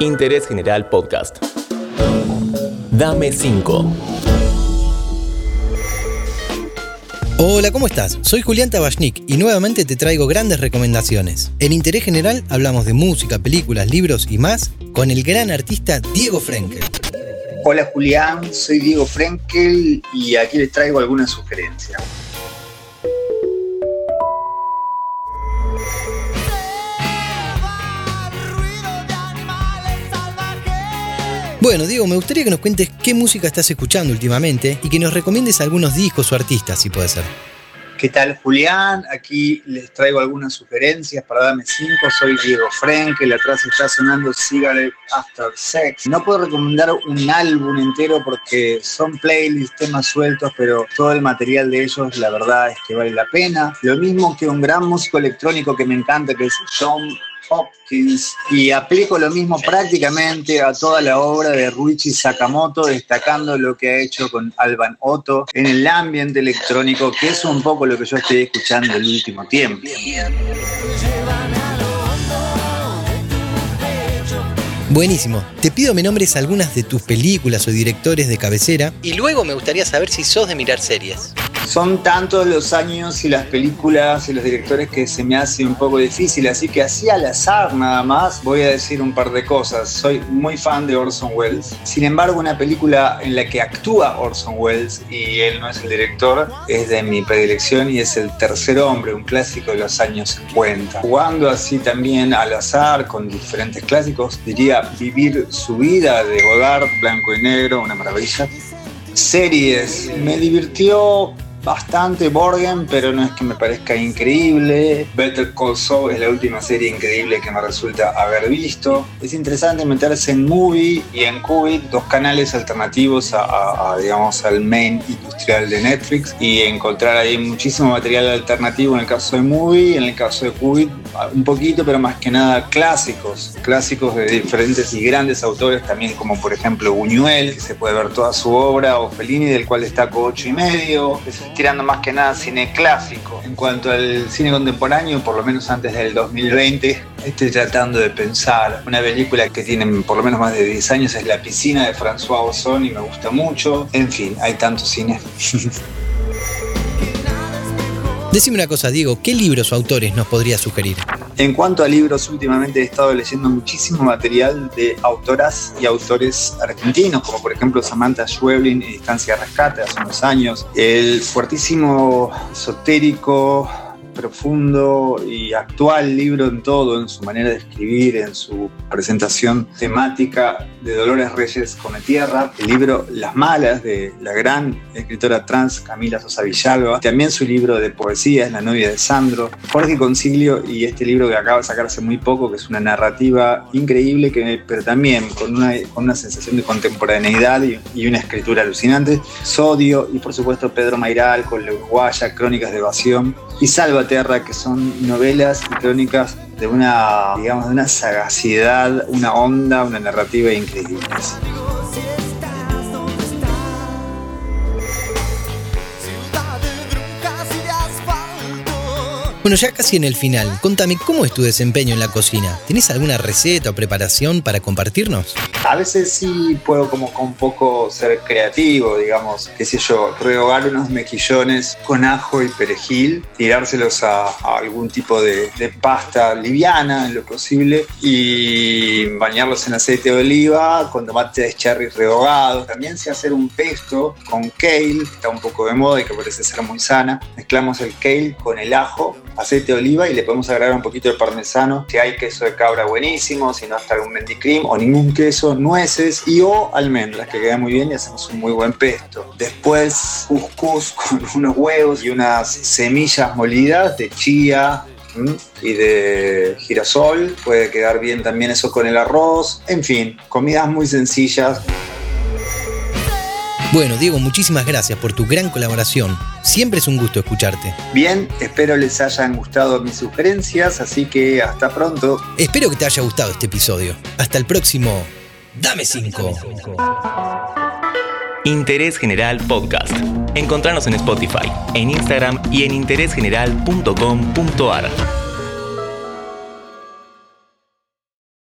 Interés General Podcast. Dame 5. Hola, ¿cómo estás? Soy Julián Tabachnik y nuevamente te traigo grandes recomendaciones. En Interés General hablamos de música, películas, libros y más con el gran artista Diego Frenkel. Hola Julián, soy Diego Frenkel y aquí les traigo algunas sugerencias. Bueno, Diego, me gustaría que nos cuentes qué música estás escuchando últimamente y que nos recomiendes algunos discos o artistas, si puede ser. ¿Qué tal Julián? Aquí les traigo algunas sugerencias para darme cinco. Soy Diego Frenkel, atrás está sonando Cigarette After Sex. No puedo recomendar un álbum entero porque son playlists, temas sueltos, pero todo el material de ellos la verdad es que vale la pena. Lo mismo que un gran músico electrónico que me encanta, que es John Hopkins y aplico lo mismo prácticamente a toda la obra de Ruichi Sakamoto, destacando lo que ha hecho con Alban Otto en el ambiente electrónico, que es un poco lo que yo estoy escuchando el último tiempo. Buenísimo. Te pido me nombres algunas de tus películas o directores de cabecera y luego me gustaría saber si sos de mirar series. Son tantos los años y las películas y los directores que se me hace un poco difícil, así que así al azar nada más voy a decir un par de cosas. Soy muy fan de Orson Welles. Sin embargo, una película en la que actúa Orson Welles y él no es el director es de mi predilección y es El Tercer Hombre, un clásico de los años 50. Jugando así también al azar con diferentes clásicos, diría Vivir su vida de Godard, blanco y negro, una maravilla. Series, me divirtió bastante Borgen, pero no es que me parezca increíble. Better Call Saul es la última serie increíble que me resulta haber visto. Es interesante meterse en Movie y en Qubit, dos canales alternativos a, digamos, al main industrial de Netflix y encontrar ahí muchísimo material alternativo en el caso de Movie, en el caso de Qubit un poquito, pero más que nada clásicos, clásicos de diferentes y grandes autores también como por ejemplo Buñuel, que se puede ver toda su obra, o Fellini, del cual destaco ocho y medio tirando más que nada cine clásico. En cuanto al cine contemporáneo, por lo menos antes del 2020, estoy tratando de pensar. Una película que tiene por lo menos más de 10 años es La piscina de François Ozon y me gusta mucho. En fin, hay tanto cine. Decime una cosa, Diego, ¿qué libros o autores nos podría sugerir? En cuanto a libros, últimamente he estado leyendo muchísimo material de autoras y autores argentinos, como por ejemplo Samantha Schweblin Distancia Rescate hace unos años, el fuertísimo esotérico profundo y actual libro en todo, en su manera de escribir, en su presentación temática de Dolores Reyes Come Tierra, el libro Las Malas de la gran escritora trans Camila Sosa Villalba, también su libro de poesía es La novia de Sandro, Jorge Concilio y este libro que acaba de sacarse muy poco, que es una narrativa increíble, que, pero también con una, con una sensación de contemporaneidad y, y una escritura alucinante, Sodio y por supuesto Pedro Mairal con La Uruguaya, Crónicas de Evasión y Salva Terra, que son novelas y crónicas de una, digamos, de una sagacidad, una onda, una narrativa increíbles. Bueno, ya casi en el final, contame, ¿cómo es tu desempeño en la cocina? ¿Tienes alguna receta o preparación para compartirnos? A veces sí puedo como con poco ser creativo, digamos, qué sé yo, rehogar unos mejillones con ajo y perejil, tirárselos a, algún tipo de, de, pasta liviana en lo posible y bañarlos en aceite de oliva con tomate de cherry rehogado. También sé hacer un pesto con kale, que está un poco de moda y que parece ser muy sana. Mezclamos el kale con el ajo aceite de oliva y le podemos agregar un poquito de parmesano. Si hay queso de cabra buenísimo, si no hasta algún mendicrim o ningún queso, nueces y o almendras que queda muy bien y hacemos un muy buen pesto. Después couscous con unos huevos y unas semillas molidas de chía, y de girasol. Puede quedar bien también eso con el arroz. En fin, comidas muy sencillas. Bueno, Diego, muchísimas gracias por tu gran colaboración. Siempre es un gusto escucharte. Bien, espero les hayan gustado mis sugerencias, así que hasta pronto. Espero que te haya gustado este episodio. Hasta el próximo. Dame 5. Interés General Podcast. Encontrarnos en Spotify, en Instagram y en interésgeneral.com.ar.